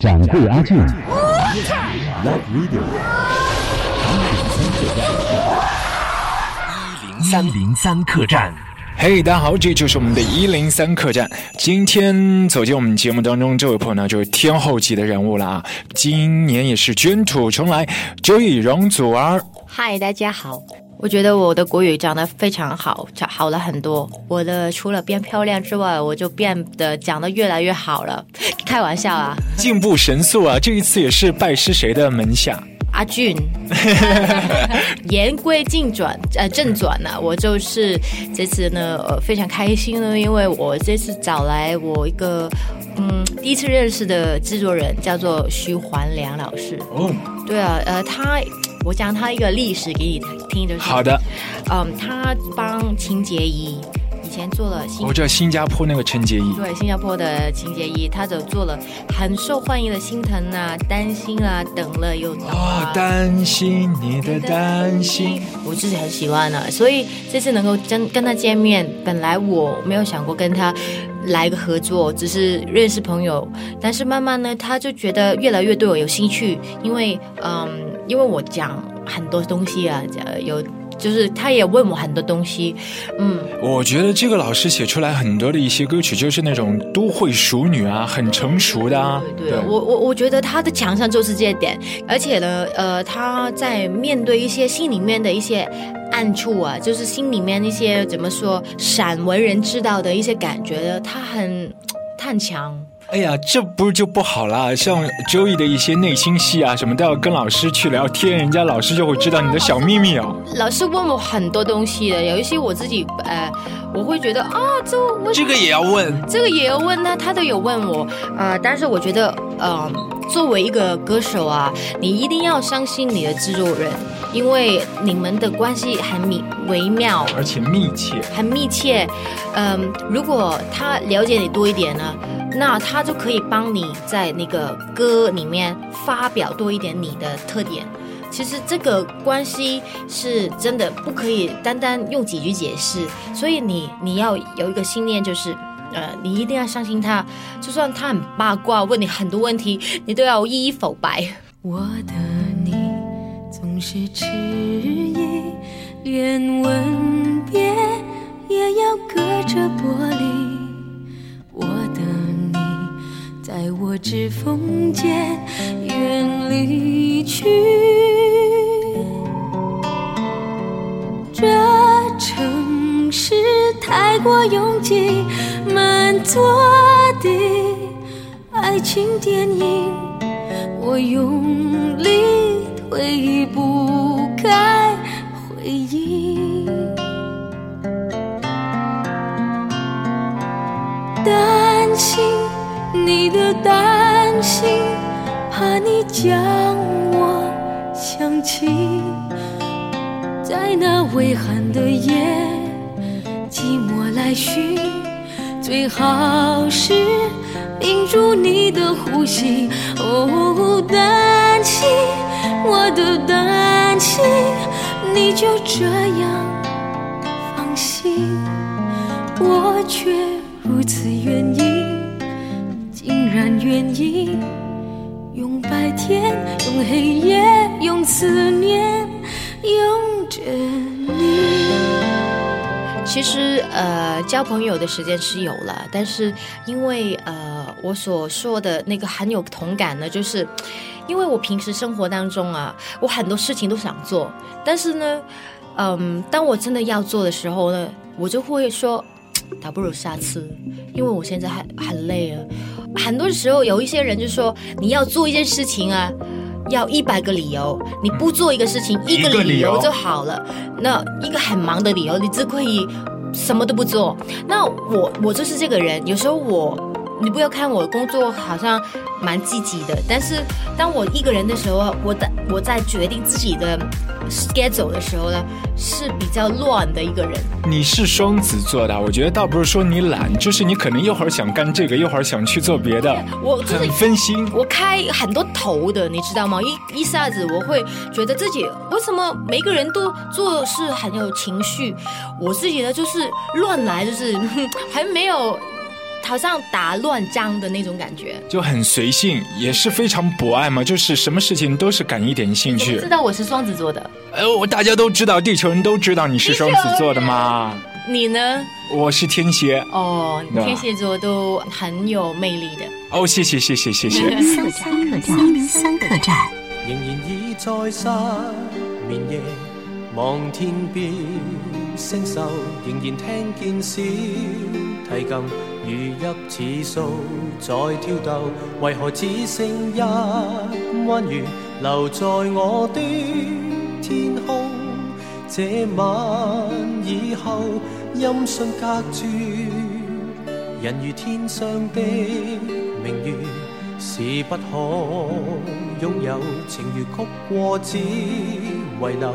掌柜阿俊，三零三客栈。嘿，大家好，这就是我们的一零三客栈。今天走进我们节目当中这位朋友呢，就是天后级的人物了啊！今年也是卷土重来，周易容祖儿。嗨，大家好。我觉得我的国语讲得非常好，讲好了很多。我的除了变漂亮之外，我就变得讲得越来越好了。开玩笑啊，进步神速啊！这一次也是拜师谁的门下？阿俊。言归正传，呃，正传呢，我就是这次呢，呃，非常开心呢，因为我这次找来我一个，嗯，第一次认识的制作人叫做徐环良老师。哦，对啊，呃，他。我讲他一个历史给你听，的是好的。嗯，他帮秦洁仪以前做了，我知道新加坡那个陈洁仪，对，新加坡的秦洁仪，他就做了很受欢迎的心疼啊、担心啊、等了又等啊。担心你的担心，我自己很喜欢啊，所以这次能够跟跟他见面，本来我没有想过跟他来个合作，只是认识朋友，但是慢慢呢，他就觉得越来越对我有兴趣，因为嗯。因为我讲很多东西啊，有就是他也问我很多东西，嗯，我觉得这个老师写出来很多的一些歌曲，就是那种都会熟女啊，很成熟的啊。对，我我我觉得他的强项就是这一点，而且呢，呃，他在面对一些心里面的一些暗处啊，就是心里面一些怎么说，闪为人知道的一些感觉的，他很他很强。哎呀，这不是就不好啦？像 Joey 的一些内心戏啊，什么都要跟老师去聊天，人家老师就会知道你的小秘密哦。老师问我很多东西的，有一些我自己，呃，我会觉得啊，这这个也要问，这个也要问呢，他都有问我，呃，但是我觉得，呃，作为一个歌手啊，你一定要相信你的制作人，因为你们的关系很密微妙，而且密切，很密切。嗯，如果他了解你多一点呢？那他就可以帮你在那个歌里面发表多一点你的特点。其实这个关系是真的不可以单单用几句解释，所以你你要有一个信念，就是呃，你一定要相信他，就算他很八卦，问你很多问题，你都要一一否白。我的你是迟疑，连吻别也要隔着玻璃。我的你在我指缝间远离去，这城市太过拥挤，满座的爱情电影，我用力的担心，怕你将我想起，在那微寒的夜，寂寞来袭，最好是屏住你的呼吸。哦，担心，我的担心，你就这样放心，我却如此愿意。然愿意用白天，用黑夜，用思念，用着你。其实，呃，交朋友的时间是有了，但是因为呃，我所说的那个很有同感呢，就是因为我平时生活当中啊，我很多事情都想做，但是呢，嗯，当我真的要做的时候呢，我就会说。倒不如下次，因为我现在还很累啊。很多时候有一些人就说，你要做一件事情啊，要一百个理由，你不做一个事情，一个理由就好了。那一个很忙的理由，你只可以什么都不做。那我我就是这个人，有时候我。你不要看我工作好像蛮积极的，但是当我一个人的时候，我的我在决定自己的 schedule 的时候呢，是比较乱的一个人。你是双子座的，我觉得倒不是说你懒，就是你可能一会儿想干这个，一会儿想去做别的，我很分心。我开很多头的，你知道吗？一一下子我会觉得自己为什么每个人都做事很有情绪，我自己呢就是乱来，就是 还没有。好像打乱章的那种感觉。就很随性，也是非常博爱嘛，就是什么事情都是感一点兴趣。知道我是双子座的，哎，我大家都知道，地球人都知道你是双子座的嘛。你呢？我是天蝎。哦，天蝎座都很有魅力的。哦，谢谢谢谢谢谢。三客栈，三客栈。仍然倚在失眠夜，望天边星宿，仍然听见小如泣似诉在挑逗，为何只剩一弯月留在我的天空？这晚以后，音讯隔绝，人如天上的明月，是不可拥有。情如曲过，只遗留，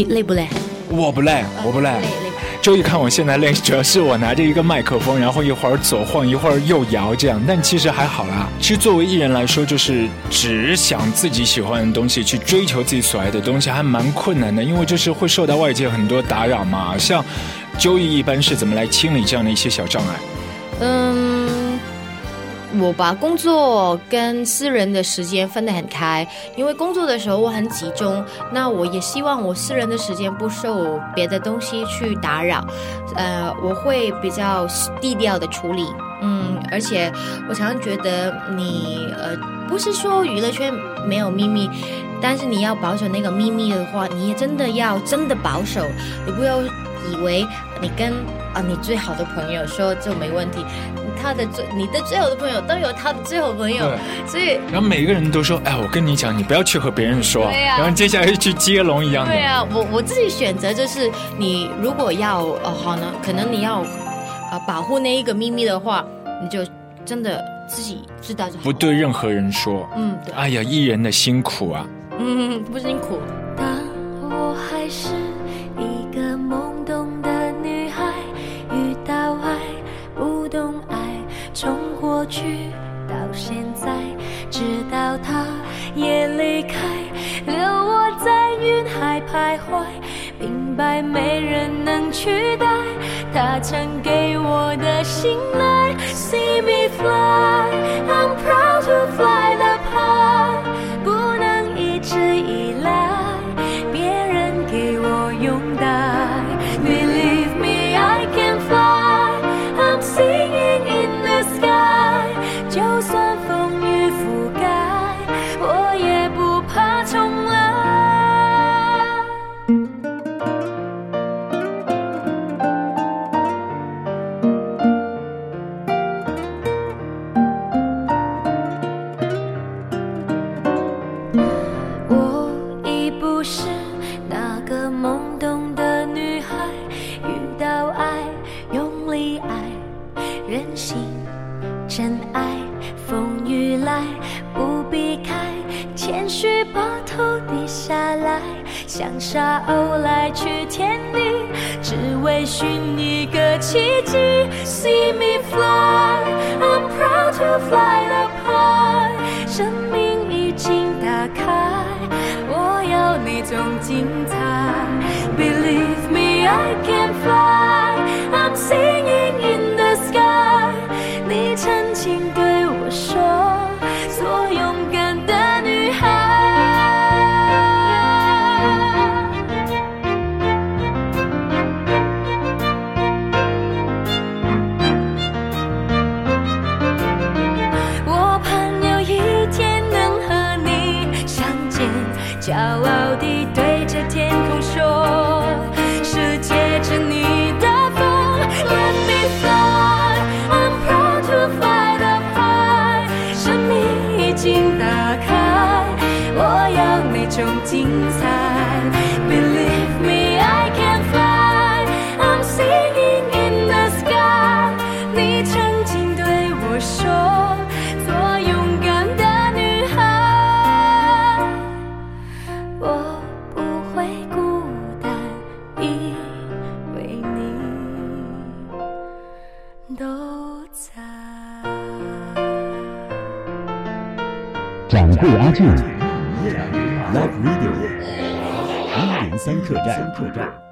你累不累？我不累，我不累。周一看我现在累，主要是我拿着一个麦克风，然后一会儿左晃，一会儿右摇，这样。但其实还好啦。其实作为艺人来说，就是只想自己喜欢的东西，去追求自己所爱的东西，还蛮困难的，因为就是会受到外界很多打扰嘛。像周一一般是怎么来清理这样的一些小障碍？嗯。我把工作跟私人的时间分得很开，因为工作的时候我很集中，那我也希望我私人的时间不受别的东西去打扰，呃，我会比较低调的处理，嗯，而且我常常觉得你呃，不是说娱乐圈没有秘密，但是你要保守那个秘密的话，你也真的要真的保守，你不要以为你跟啊你最好的朋友说就没问题。他的最，你的最好的朋友都有他的最好朋友，所以然后每个人都说，哎，我跟你讲，你不要去和别人说，然后接下来去接龙一样的。对啊，我我自己选择就是，你如果要呃好呢，可能你要呃保护那一个秘密的话，你就真的自己知道就好，不对任何人说。嗯，对。哎呀，艺人的辛苦啊。嗯，不辛苦。但我还是徘徊，明白没人能取代他曾给我的信赖。See me fly, I'm proud to fly 不避开，谦虚把头低下来，像沙鸥来去天地，只为寻一个奇迹。See me fly, I'm proud to fly the high，生命已经打开，我要那种精彩。Believe me, I can 精彩。Believe me, I can fly. I'm singing in the sky. 你曾经对我说，做勇敢的女孩。我不会孤单，因为你都在。掌柜阿俊。live video 一零三客栈